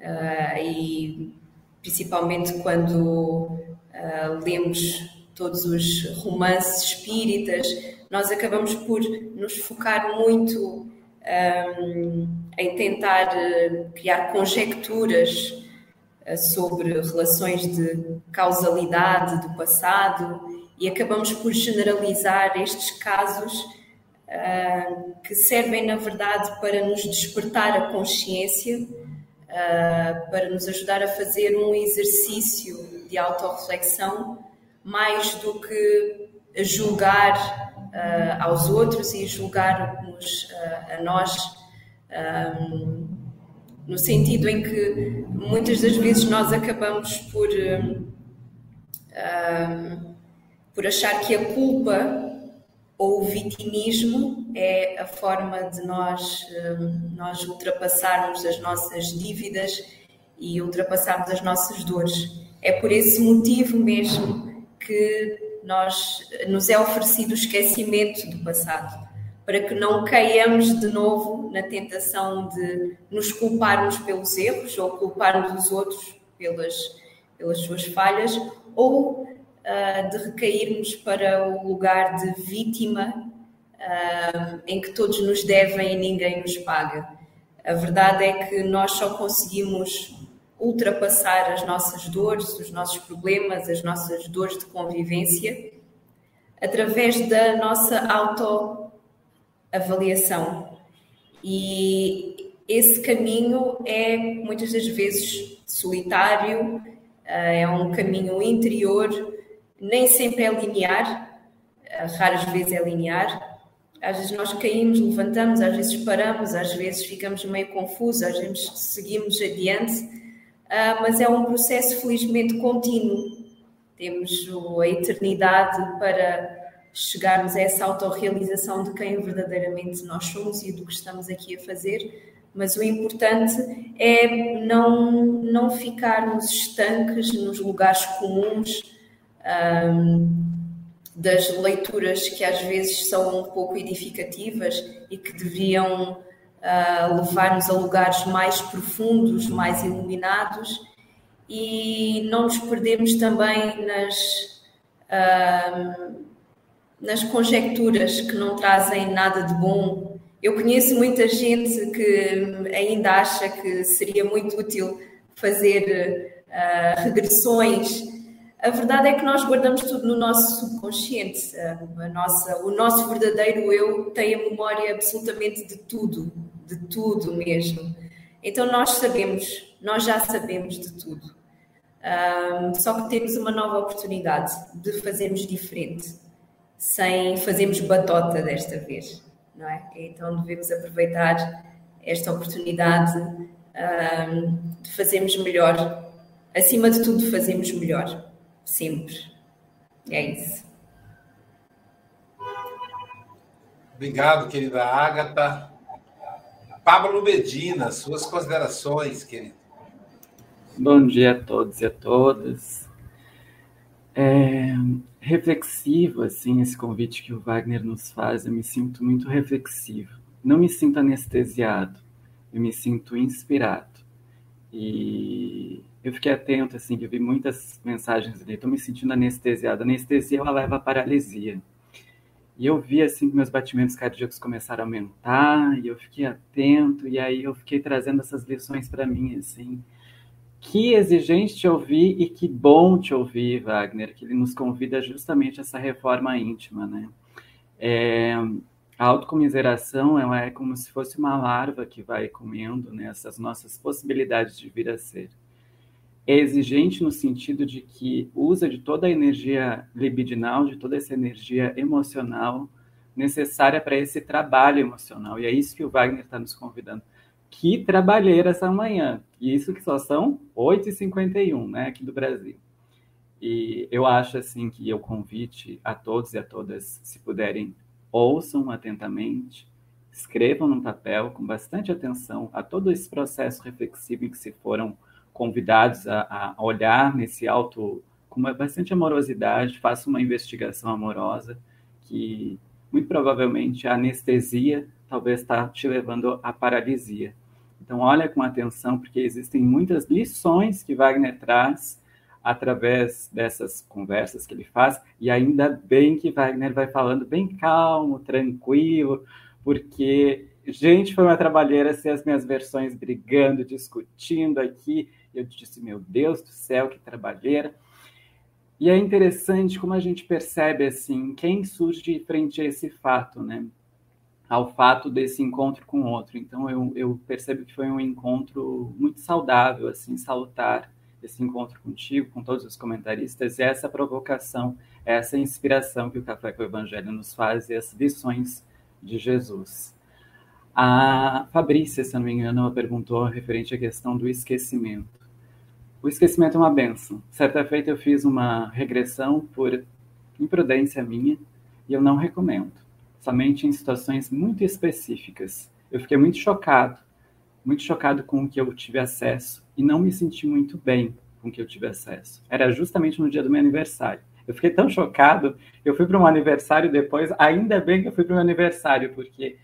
S3: uh, e principalmente quando uh, lemos todos os romances espíritas, nós acabamos por nos focar muito um, ehm, em tentar criar conjecturas sobre relações de causalidade do passado e acabamos por generalizar estes casos uh, que servem, na verdade, para nos despertar a consciência uh, para nos ajudar a fazer um exercício de autorreflexão mais do que julgar uh, aos outros e julgar-nos a nós, um, no sentido em que muitas das vezes nós acabamos por, um, por achar que a culpa ou o vitimismo é a forma de nós, hum, nós ultrapassarmos as nossas dívidas e ultrapassarmos as nossas dores. É por esse motivo mesmo que nós, nos é oferecido o esquecimento do passado, para que não caiamos de novo na tentação de nos culparmos pelos erros ou culparmos os outros pelas, pelas suas falhas, ou de recairmos para o lugar de vítima uh, em que todos nos devem e ninguém nos paga. A verdade é que nós só conseguimos ultrapassar as nossas dores, os nossos problemas, as nossas dores de convivência através da nossa autoavaliação. E esse caminho é muitas das vezes solitário, ah, é um caminho interior nem sempre é linear, raras vezes é linear. Às vezes nós caímos, levantamos, às vezes paramos, às vezes ficamos meio confusos, às vezes seguimos adiante, ah, mas é um processo felizmente contínuo. Temos a eternidade para chegarmos a essa autorrealização de quem verdadeiramente nós somos e do que estamos aqui a fazer, mas o importante é não, não ficarmos estanques nos lugares comuns, um, das leituras que às vezes são um pouco edificativas e que deveriam uh, levar-nos a lugares mais profundos, mais iluminados, e não nos perdemos também nas, uh, nas conjecturas que não trazem nada de bom. Eu conheço muita gente que ainda acha que seria muito útil fazer uh, regressões a verdade é que nós guardamos tudo no nosso subconsciente. A nossa, o nosso verdadeiro eu tem a memória absolutamente de tudo, de tudo mesmo. Então nós sabemos, nós já sabemos de tudo. Um, só que temos uma nova oportunidade de fazermos diferente, sem fazermos batota desta vez, não é? Então devemos aproveitar esta oportunidade um, de fazermos melhor. Acima de tudo, fazemos melhor sempre. É isso.
S2: Obrigado, querida Ágata. Pablo Medina, suas considerações, querido.
S7: Bom dia a todos e a todas. É, reflexivo, assim, esse convite que o Wagner nos faz, eu me sinto muito reflexivo. Não me sinto anestesiado, eu me sinto inspirado. E eu fiquei atento, assim, eu vi muitas mensagens ali, estou me sentindo anestesiado. Anestesia, ela leva à paralisia. E eu vi, assim, que meus batimentos cardíacos começaram a aumentar, e eu fiquei atento, e aí eu fiquei trazendo essas lições para mim, assim. Que exigente te ouvir e que bom te ouvir, Wagner, que ele nos convida justamente a essa reforma íntima, né? É, a autocomiseração ela é como se fosse uma larva que vai comendo né, essas nossas possibilidades de vir a ser. É exigente no sentido de que usa de toda a energia libidinal, de toda essa energia emocional necessária para esse trabalho emocional. E é isso que o Wagner está nos convidando. Que trabalheira essa manhã. E isso que só são 8h51, né, aqui do Brasil. E eu acho assim que o convite a todos e a todas, se puderem ouçam atentamente, escrevam no papel com bastante atenção a todo esse processo reflexivo em que se foram convidados a, a olhar nesse alto com bastante amorosidade, façam uma investigação amorosa que muito provavelmente a anestesia talvez está te levando à paralisia. Então olha com atenção porque existem muitas lições que Wagner traz através dessas conversas que ele faz, e ainda bem que Wagner vai falando bem calmo, tranquilo, porque, gente, foi uma trabalheira ser as minhas versões brigando, discutindo aqui. Eu disse, meu Deus do céu, que trabalheira. E é interessante como a gente percebe, assim, quem surge frente a esse fato, né? Ao fato desse encontro com o outro. Então, eu, eu percebo que foi um encontro muito saudável, assim, salutar, esse encontro contigo, com todos os comentaristas, e essa provocação, essa inspiração que o Café com o Evangelho nos faz e as lições de Jesus. A Fabrícia, se não me engano, perguntou referente à questão do esquecimento. O esquecimento é uma benção. Certa feita eu fiz uma regressão por imprudência minha e eu não recomendo. Somente em situações muito específicas. Eu fiquei muito chocado, muito chocado com o que eu tive acesso e não me senti muito bem com o que eu tive acesso. Era justamente no dia do meu aniversário. Eu fiquei tão chocado, eu fui para um aniversário depois, ainda bem que eu fui para o meu aniversário, porque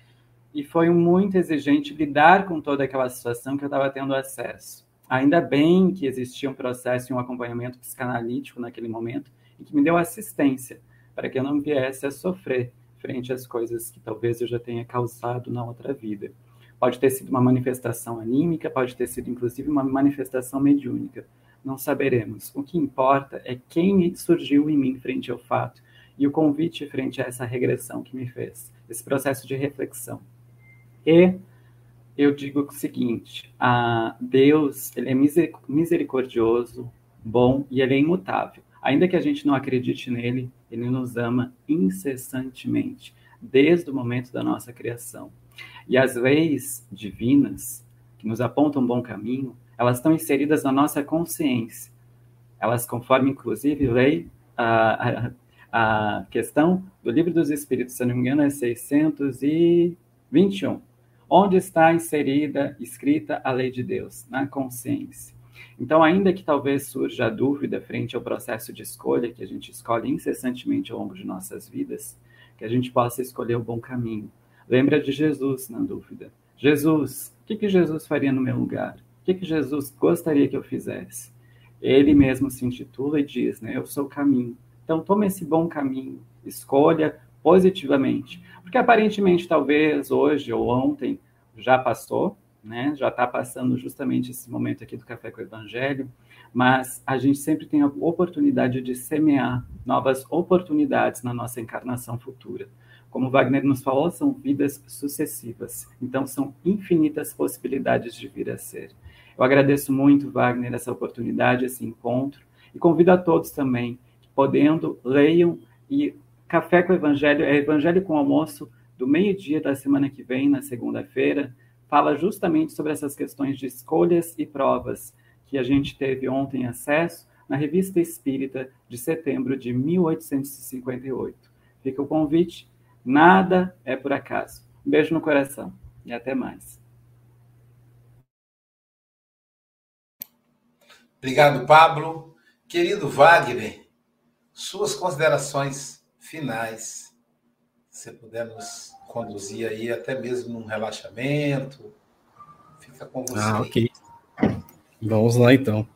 S7: e foi muito exigente lidar com toda aquela situação que eu estava tendo acesso. Ainda bem que existia um processo e um acompanhamento psicanalítico naquele momento e que me deu assistência para que eu não viesse a sofrer frente às coisas que talvez eu já tenha causado na outra vida. Pode ter sido uma manifestação anímica, pode ter sido inclusive uma manifestação mediúnica. Não saberemos. O que importa é quem surgiu em mim frente ao fato e o convite frente a essa regressão que me fez, esse processo de reflexão. E eu digo o seguinte: a Deus ele é misericordioso, bom e ele é imutável. Ainda que a gente não acredite nele, ele nos ama incessantemente, desde o momento da nossa criação. E as leis divinas, que nos apontam um bom caminho, elas estão inseridas na nossa consciência. Elas, conforme, inclusive, lei, a, a, a questão do Livro dos Espíritos, se não me engano, é 621. Onde está inserida, escrita a lei de Deus? Na consciência. Então, ainda que talvez surja a dúvida frente ao processo de escolha, que a gente escolhe incessantemente ao longo de nossas vidas, que a gente possa escolher o bom caminho. Lembra de Jesus na dúvida. Jesus, o que, que Jesus faria no meu lugar? O que, que Jesus gostaria que eu fizesse? Ele mesmo se intitula e diz, né? Eu sou o caminho. Então, tome esse bom caminho, escolha positivamente. Porque aparentemente, talvez hoje ou ontem já passou, né? Já está passando justamente esse momento aqui do Café com o Evangelho, mas a gente sempre tem a oportunidade de semear novas oportunidades na nossa encarnação futura. Como Wagner nos falou, são vidas sucessivas. Então, são infinitas possibilidades de vir a ser. Eu agradeço muito, Wagner, essa oportunidade, esse encontro, e convido a todos também, podendo, leiam e Café com Evangelho é Evangelho com Almoço do meio-dia da semana que vem, na segunda-feira, fala justamente sobre essas questões de escolhas e provas que a gente teve ontem acesso na Revista Espírita de setembro de 1858. Fica o convite Nada é por acaso. Um beijo no coração e até mais.
S2: Obrigado, Pablo. Querido Wagner, suas considerações finais. Se puder nos conduzir aí até mesmo num relaxamento, fica com você.
S5: Ah, ok. Vamos lá então.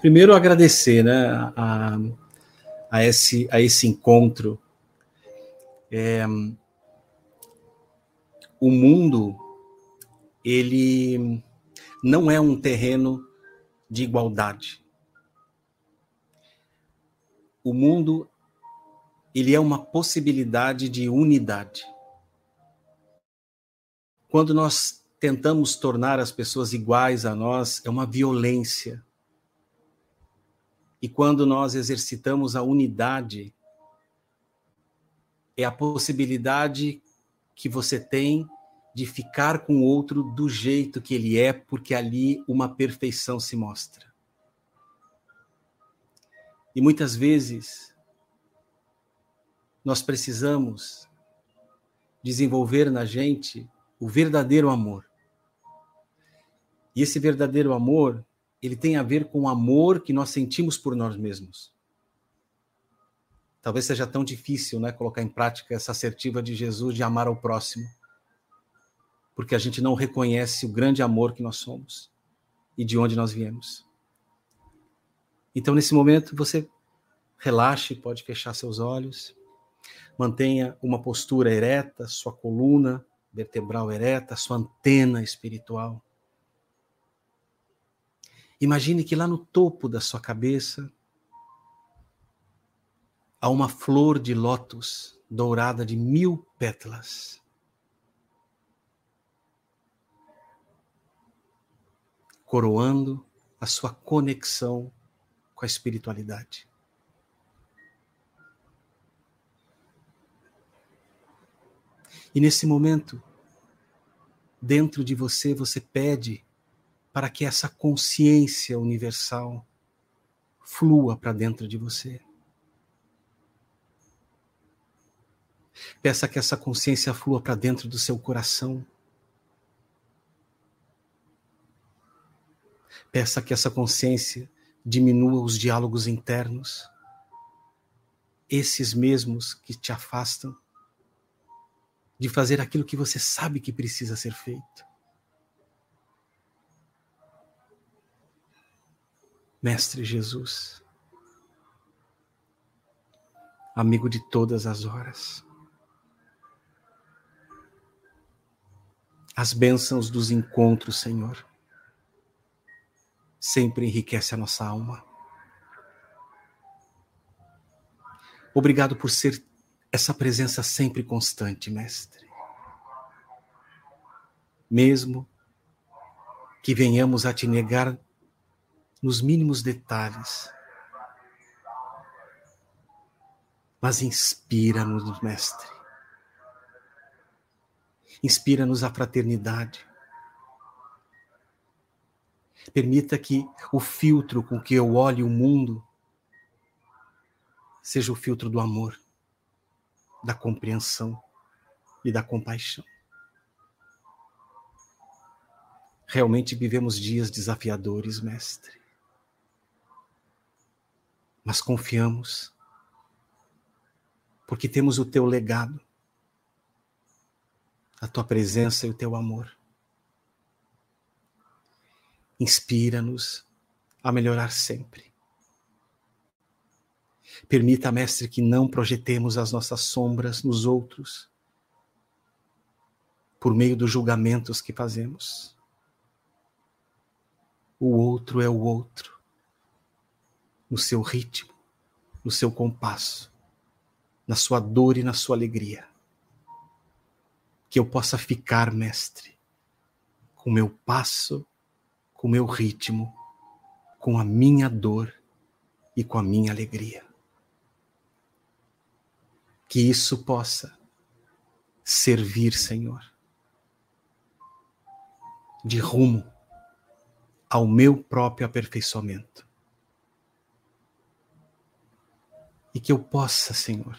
S5: Primeiro agradecer, né, a, a esse a esse encontro é, o mundo, ele não é um terreno de igualdade. O mundo ele é uma possibilidade de unidade. Quando nós tentamos tornar as pessoas iguais a nós, é uma violência. E quando nós exercitamos a unidade, é a possibilidade que você tem de ficar com o outro do jeito que ele é, porque ali uma perfeição se mostra. E muitas vezes nós precisamos desenvolver na gente o verdadeiro amor. E esse verdadeiro amor, ele tem a ver com o amor que nós sentimos por nós mesmos. Talvez seja tão difícil, né, colocar em prática essa assertiva de Jesus de amar ao próximo porque a gente não reconhece o grande amor que nós somos e de onde nós viemos. Então, nesse momento, você relaxe, pode fechar seus olhos, mantenha uma postura ereta, sua coluna vertebral ereta, sua antena espiritual. Imagine que lá no topo da sua cabeça há uma flor de lótus dourada de mil pétalas. coroando a sua conexão com a espiritualidade. E nesse momento, dentro de você, você pede para que essa consciência universal flua para dentro de você. Peça que essa consciência flua para dentro do seu coração. Peça que essa consciência diminua os diálogos internos, esses mesmos que te afastam de fazer aquilo que você sabe que precisa ser feito. Mestre Jesus, amigo de todas as horas, as bênçãos dos encontros, Senhor sempre enriquece a nossa alma. Obrigado por ser essa presença sempre constante, Mestre. Mesmo que venhamos a te negar nos mínimos detalhes, mas inspira-nos, Mestre. Inspira-nos a fraternidade. Permita que o filtro com que eu olhe o mundo seja o filtro do amor, da compreensão e da compaixão. Realmente vivemos dias desafiadores, Mestre. Mas confiamos, porque temos o teu legado, a tua presença e o teu amor. Inspira-nos a melhorar sempre. Permita, Mestre, que não projetemos as nossas sombras nos outros por meio dos julgamentos que fazemos. O outro é o outro, no seu ritmo, no seu compasso, na sua dor e na sua alegria. Que eu possa ficar, Mestre, com meu passo com meu ritmo, com a minha dor e com a minha alegria. Que isso possa servir, Senhor, de rumo ao meu próprio aperfeiçoamento. E que eu possa, Senhor,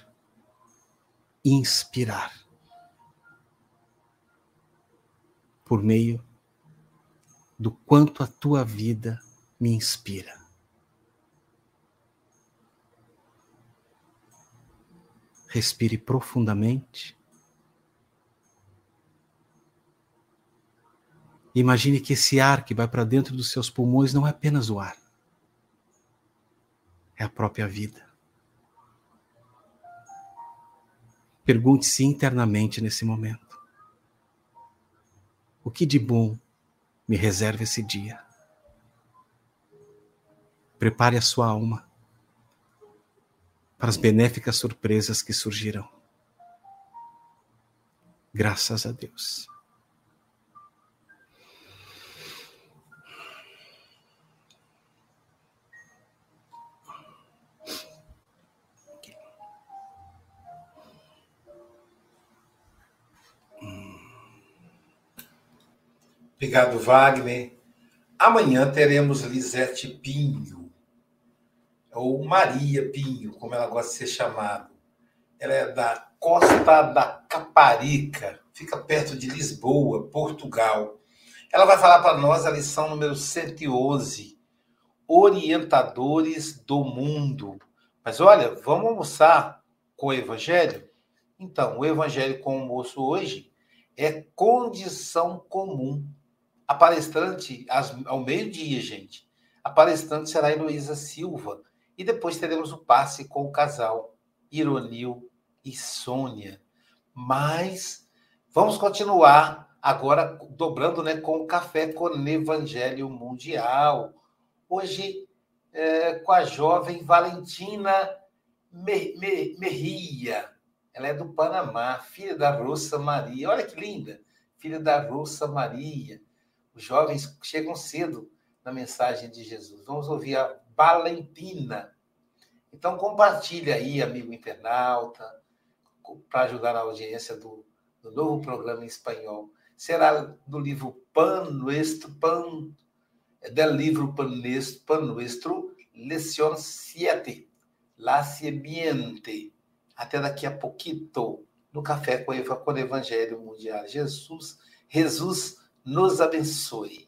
S5: inspirar por meio do quanto a tua vida me inspira. Respire profundamente. Imagine que esse ar que vai para dentro dos seus pulmões não é apenas o ar, é a própria vida. Pergunte-se internamente nesse momento: o que de bom me reserva esse dia. Prepare a sua alma para as benéficas surpresas que surgirão. Graças a Deus.
S2: Obrigado, Wagner. Amanhã teremos Lisete Pinho, ou Maria Pinho, como ela gosta de ser chamada. Ela é da Costa da Caparica, fica perto de Lisboa, Portugal. Ela vai falar para nós a lição número 111, Orientadores do Mundo. Mas olha, vamos almoçar com o Evangelho? Então, o Evangelho com o almoço hoje é condição comum a palestrante, ao meio-dia, gente. A palestrante será Heloísa Silva. E depois teremos o passe com o casal Ironil e Sônia. Mas vamos continuar agora dobrando né, com o café com Evangelho Mundial. Hoje, é, com a jovem Valentina Merria. Ela é do Panamá, filha da Rosa Maria. Olha que linda! Filha da Rosa Maria. Os jovens chegam cedo na mensagem de Jesus. Vamos ouvir a Valentina. Então, compartilhe aí, amigo internauta, para ajudar a audiência do, do, novo programa em espanhol. Será do livro Pan Nuestro, Pan, del livro Pan Nuestro, Pan Nuestro Lección 7, La Semiente. Até daqui a pouquinho, no Café com o Evangelho Mundial. Jesus, Jesus nos abençoe.